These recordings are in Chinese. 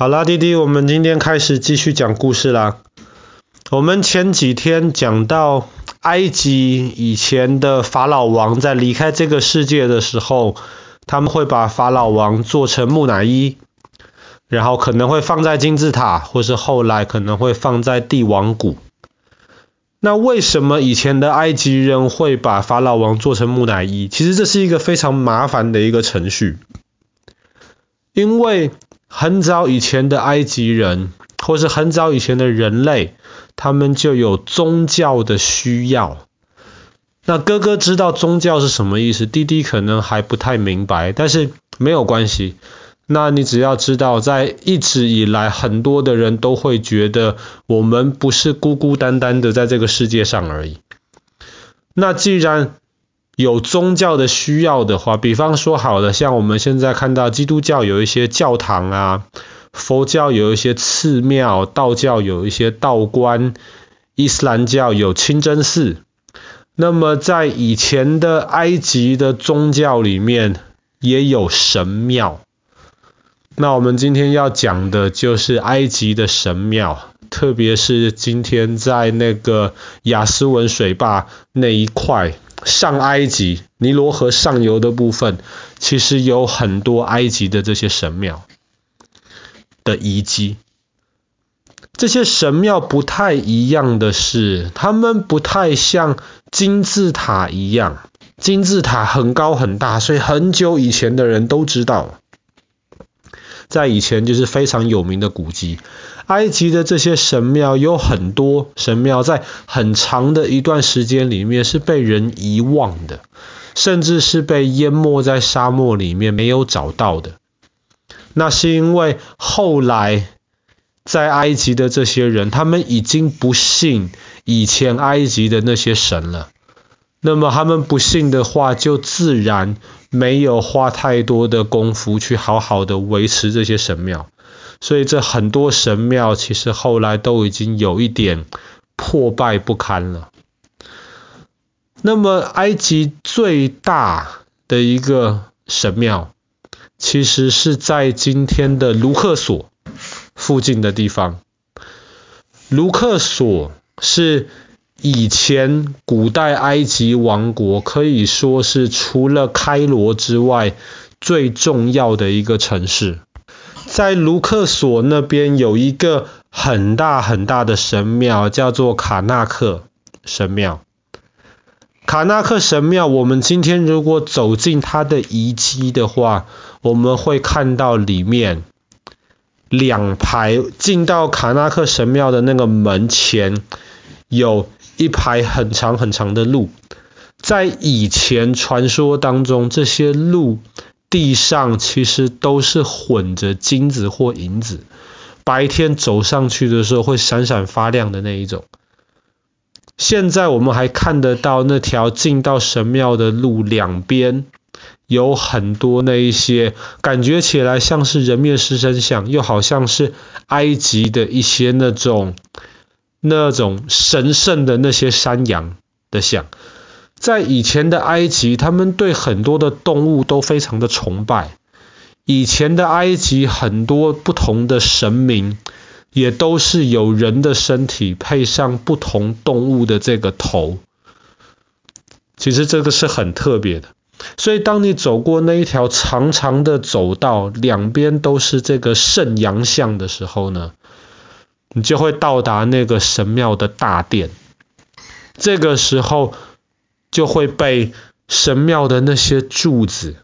好啦，弟弟，我们今天开始继续讲故事啦。我们前几天讲到埃及以前的法老王在离开这个世界的时候，他们会把法老王做成木乃伊，然后可能会放在金字塔，或是后来可能会放在帝王谷。那为什么以前的埃及人会把法老王做成木乃伊？其实这是一个非常麻烦的一个程序，因为很早以前的埃及人，或是很早以前的人类，他们就有宗教的需要。那哥哥知道宗教是什么意思，弟弟可能还不太明白，但是没有关系。那你只要知道，在一直以来，很多的人都会觉得，我们不是孤孤单单的在这个世界上而已。那既然有宗教的需要的话，比方说好了，像我们现在看到基督教有一些教堂啊，佛教有一些寺庙，道教有一些道观，伊斯兰教有清真寺。那么在以前的埃及的宗教里面，也有神庙。那我们今天要讲的就是埃及的神庙，特别是今天在那个亚斯文水坝那一块。上埃及尼罗河上游的部分，其实有很多埃及的这些神庙的遗迹。这些神庙不太一样的是，他们不太像金字塔一样，金字塔很高很大，所以很久以前的人都知道，在以前就是非常有名的古迹。埃及的这些神庙有很多神庙，在很长的一段时间里面是被人遗忘的，甚至是被淹没在沙漠里面没有找到的。那是因为后来在埃及的这些人，他们已经不信以前埃及的那些神了。那么他们不信的话，就自然没有花太多的功夫去好好的维持这些神庙。所以这很多神庙其实后来都已经有一点破败不堪了。那么埃及最大的一个神庙，其实是在今天的卢克索附近的地方。卢克索是以前古代埃及王国，可以说是除了开罗之外最重要的一个城市。在卢克索那边有一个很大很大的神庙，叫做卡纳克神庙。卡纳克神庙，我们今天如果走进它的遗迹的话，我们会看到里面两排进到卡纳克神庙的那个门前，有一排很长很长的路。在以前传说当中，这些路。地上其实都是混着金子或银子，白天走上去的时候会闪闪发亮的那一种。现在我们还看得到那条进到神庙的路两边有很多那一些感觉起来像是人面狮身像，又好像是埃及的一些那种那种神圣的那些山羊的像。在以前的埃及，他们对很多的动物都非常的崇拜。以前的埃及很多不同的神明，也都是有人的身体配上不同动物的这个头。其实这个是很特别的。所以当你走过那一条长长的走道，两边都是这个圣羊像的时候呢，你就会到达那个神庙的大殿。这个时候。就会被神庙的那些柱子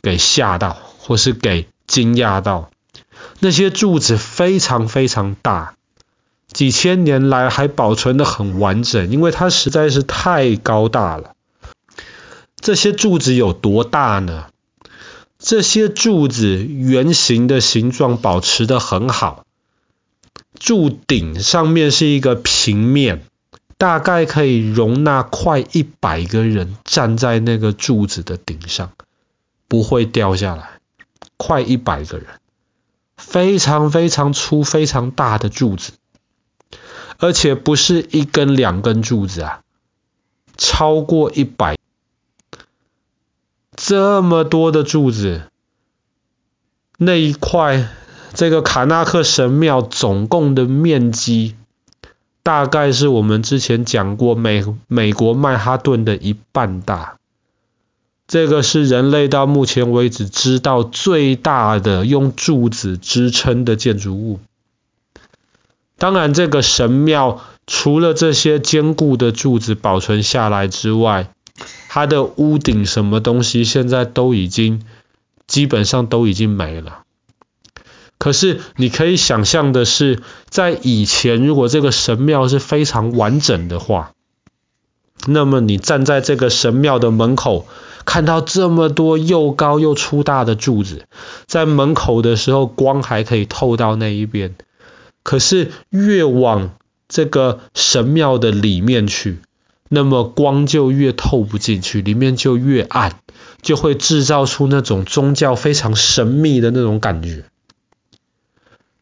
给吓到，或是给惊讶到。那些柱子非常非常大，几千年来还保存得很完整，因为它实在是太高大了。这些柱子有多大呢？这些柱子圆形的形状保持得很好，柱顶上面是一个平面。大概可以容纳快一百个人站在那个柱子的顶上，不会掉下来。快一百个人，非常非常粗、非常大的柱子，而且不是一根两根柱子啊，超过一百，这么多的柱子，那一块这个卡纳克神庙总共的面积大概是我们之前讲过美美国曼哈顿的一半大。这个是人类到目前为止知道最大的用柱子支撑的建筑物。当然，这个神庙除了这些坚固的柱子保存下来之外，它的屋顶什么东西现在都已经基本上都已经没了。可是你可以想象的是，在以前，如果这个神庙是非常完整的话，那么你站在这个神庙的门口。看到这么多又高又粗大的柱子，在门口的时候，光还可以透到那一边。可是越往这个神庙的里面去，那么光就越透不进去，里面就越暗，就会制造出那种宗教非常神秘的那种感觉。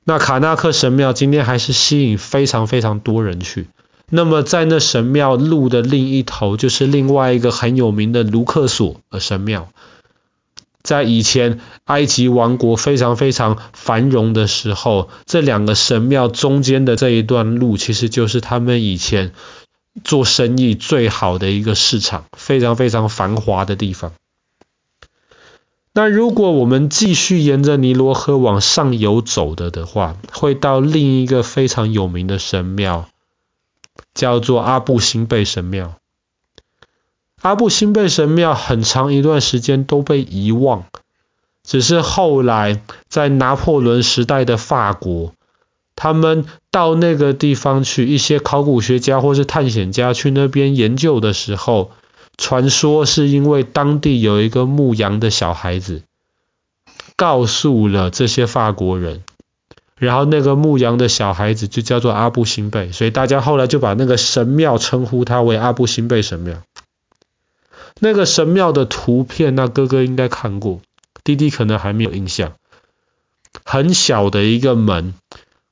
那卡纳克神庙今天还是吸引非常非常多人去。那么在那神庙路的另一头，就是另外一个很有名的卢克索的神庙。在以前埃及王国非常非常繁荣的时候，这两个神庙中间的这一段路，其实就是他们以前做生意最好的一个市场，非常非常繁华的地方。那如果我们继续沿着尼罗河往上游走的的话，会到另一个非常有名的神庙。叫做阿布辛贝神庙。阿布辛贝神庙很长一段时间都被遗忘，只是后来在拿破仑时代的法国，他们到那个地方去，一些考古学家或是探险家去那边研究的时候，传说是因为当地有一个牧羊的小孩子，告诉了这些法国人。然后那个牧羊的小孩子就叫做阿布辛贝，所以大家后来就把那个神庙称呼他为阿布辛贝神庙。那个神庙的图片，那哥哥应该看过，弟弟可能还没有印象。很小的一个门，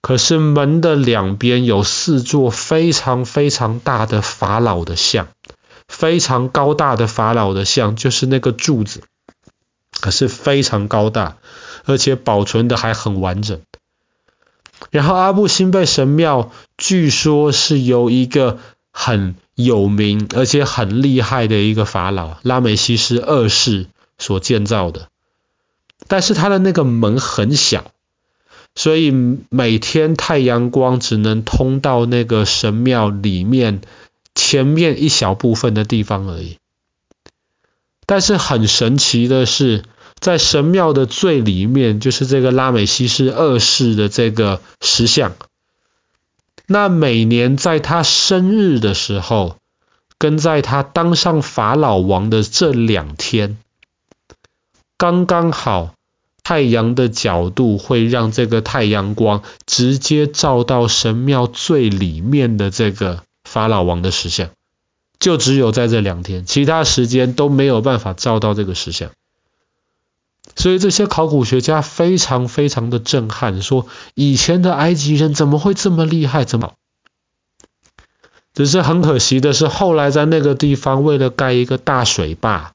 可是门的两边有四座非常非常大的法老的像，非常高大的法老的像，就是那个柱子，可是非常高大，而且保存的还很完整。然后阿布辛贝神庙据说是由一个很有名而且很厉害的一个法老拉美西斯二世所建造的，但是他的那个门很小，所以每天太阳光只能通到那个神庙里面前面一小部分的地方而已。但是很神奇的是，在神庙的最里面，就是这个拉美西斯二世的这个石像。那每年在他生日的时候，跟在他当上法老王的这两天，刚刚好太阳的角度会让这个太阳光直接照到神庙最里面的这个法老王的石像，就只有在这两天，其他时间都没有办法照到这个石像。所以这些考古学家非常非常的震撼，说以前的埃及人怎么会这么厉害？怎么？只是很可惜的是，后来在那个地方为了盖一个大水坝，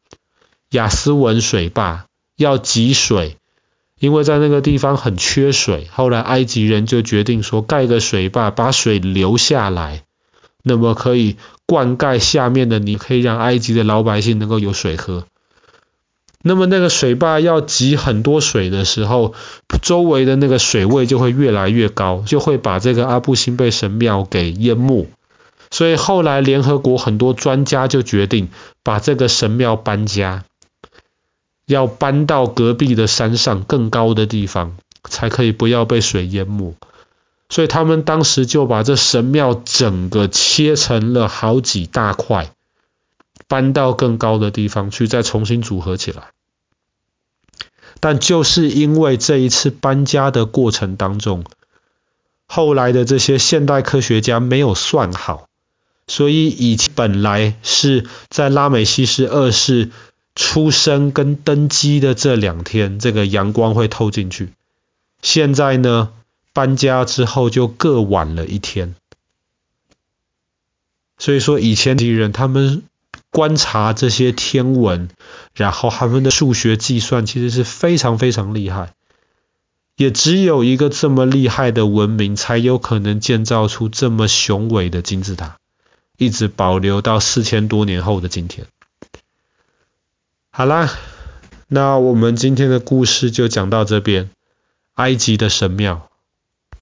亚斯文水坝要集水，因为在那个地方很缺水。后来埃及人就决定说，盖个水坝，把水留下来，那么可以灌溉下面的泥，可以让埃及的老百姓能够有水喝。那么那个水坝要集很多水的时候，周围的那个水位就会越来越高，就会把这个阿布辛贝神庙给淹没。所以后来联合国很多专家就决定把这个神庙搬家，要搬到隔壁的山上更高的地方，才可以不要被水淹没。所以他们当时就把这神庙整个切成了好几大块。搬到更高的地方去，再重新组合起来。但就是因为这一次搬家的过程当中，后来的这些现代科学家没有算好，所以以前本来是在拉美西斯二世出生跟登基的这两天，这个阳光会透进去。现在呢，搬家之后就各晚了一天。所以说，以前的人他们。观察这些天文，然后他们的数学计算其实是非常非常厉害。也只有一个这么厉害的文明，才有可能建造出这么雄伟的金字塔，一直保留到四千多年后的今天。好啦，那我们今天的故事就讲到这边。埃及的神庙。